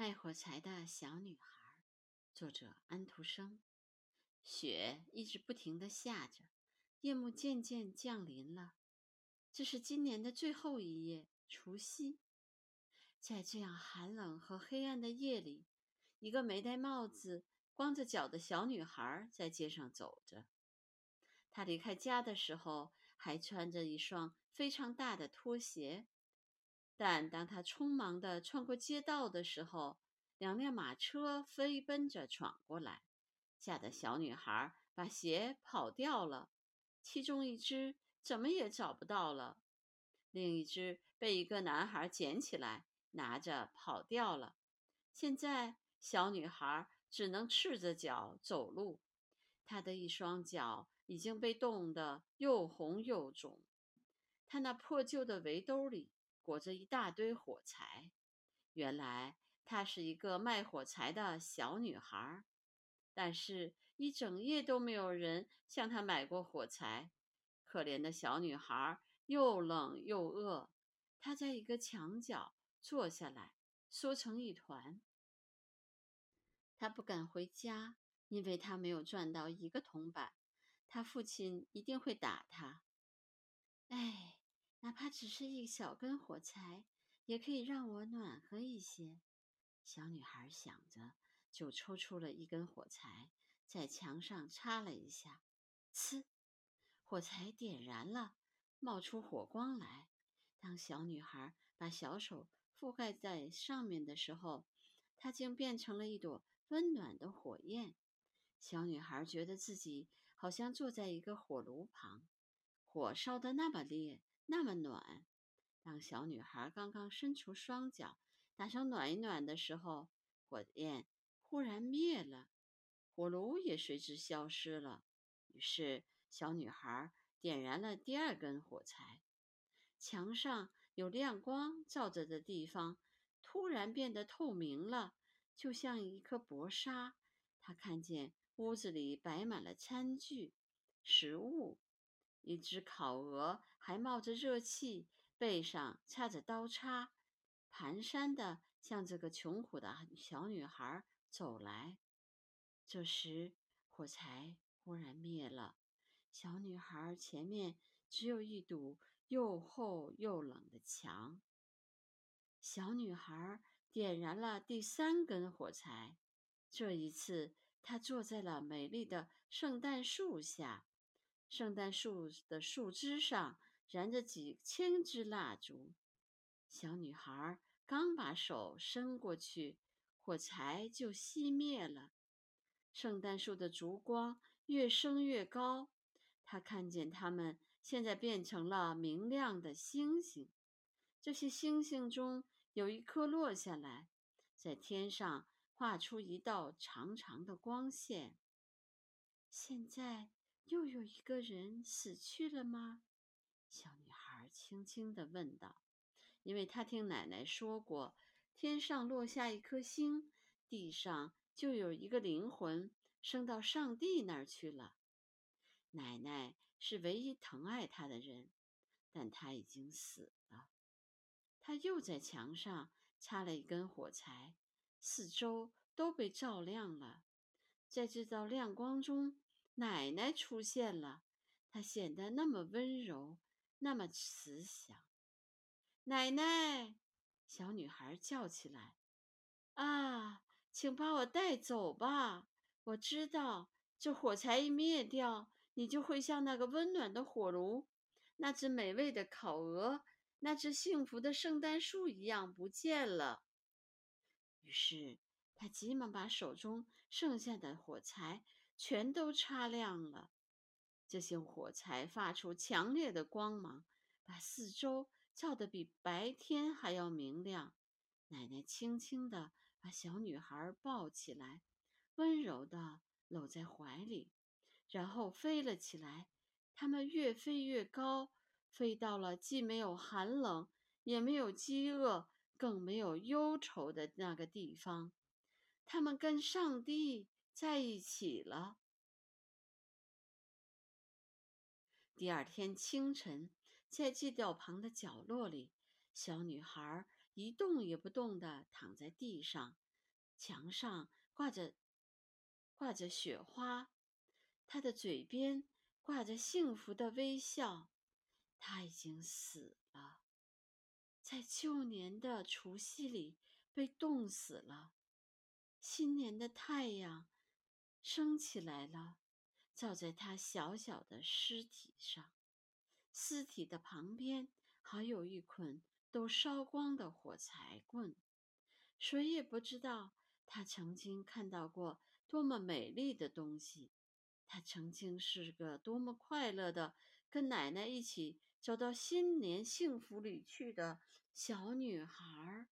卖火柴的小女孩，作者安徒生。雪一直不停的下着，夜幕渐渐降临了。这是今年的最后一夜，除夕。在这样寒冷和黑暗的夜里，一个没戴帽子、光着脚的小女孩在街上走着。她离开家的时候还穿着一双非常大的拖鞋。但当他匆忙地穿过街道的时候，两辆马车飞奔着闯过来，吓得小女孩把鞋跑掉了。其中一只怎么也找不到了，另一只被一个男孩捡起来，拿着跑掉了。现在，小女孩只能赤着脚走路，她的一双脚已经被冻得又红又肿。她那破旧的围兜里。裹着一大堆火柴，原来她是一个卖火柴的小女孩，但是一整夜都没有人向她买过火柴。可怜的小女孩又冷又饿，她在一个墙角坐下来，缩成一团。她不敢回家，因为她没有赚到一个铜板，她父亲一定会打她。哎。哪怕只是一小根火柴，也可以让我暖和一些。小女孩想着，就抽出了一根火柴，在墙上插了一下，呲，火柴点燃了，冒出火光来。当小女孩把小手覆盖在上面的时候，它竟变成了一朵温暖的火焰。小女孩觉得自己好像坐在一个火炉旁，火烧得那么烈。那么暖。当小女孩刚刚伸出双脚，打算暖一暖的时候，火焰忽然灭了，火炉也随之消失了。于是，小女孩点燃了第二根火柴。墙上有亮光照着的地方，突然变得透明了，就像一颗薄纱。她看见屋子里摆满了餐具、食物。一只烤鹅还冒着热气，背上插着刀叉，蹒跚地向这个穷苦的小女孩走来。这时，火柴忽然灭了，小女孩前面只有一堵又厚又冷的墙。小女孩点燃了第三根火柴，这一次，她坐在了美丽的圣诞树下。圣诞树的树枝上燃着几千支蜡烛，小女孩刚把手伸过去，火柴就熄灭了。圣诞树的烛光越升越高，她看见它们现在变成了明亮的星星。这些星星中有一颗落下来，在天上画出一道长长的光线。现在。又有一个人死去了吗？小女孩轻轻地问道。因为她听奶奶说过，天上落下一颗星，地上就有一个灵魂升到上帝那儿去了。奶奶是唯一疼爱她的人，但她已经死了。她又在墙上插了一根火柴，四周都被照亮了。在这道亮光中。奶奶出现了，她显得那么温柔，那么慈祥。奶奶，小女孩叫起来：“啊，请把我带走吧！我知道，这火柴一灭掉，你就会像那个温暖的火炉、那只美味的烤鹅、那只幸福的圣诞树一样不见了。”于是，她急忙把手中剩下的火柴。全都擦亮了，这些火柴发出强烈的光芒，把四周照得比白天还要明亮。奶奶轻轻地把小女孩抱起来，温柔地搂在怀里，然后飞了起来。他们越飞越高，飞到了既没有寒冷，也没有饥饿，更没有忧愁的那个地方。他们跟上帝。在一起了。第二天清晨，在祭吊旁的角落里，小女孩一动也不动地躺在地上，墙上挂着挂着雪花，他的嘴边挂着幸福的微笑。他已经死了，在旧年的除夕里被冻死了。新年的太阳升起来了，照在他小小的尸体上。尸体的旁边还有一捆都烧光的火柴棍。谁也不知道他曾经看到过多么美丽的东西。他曾经是个多么快乐的，跟奶奶一起走到新年幸福里去的小女孩。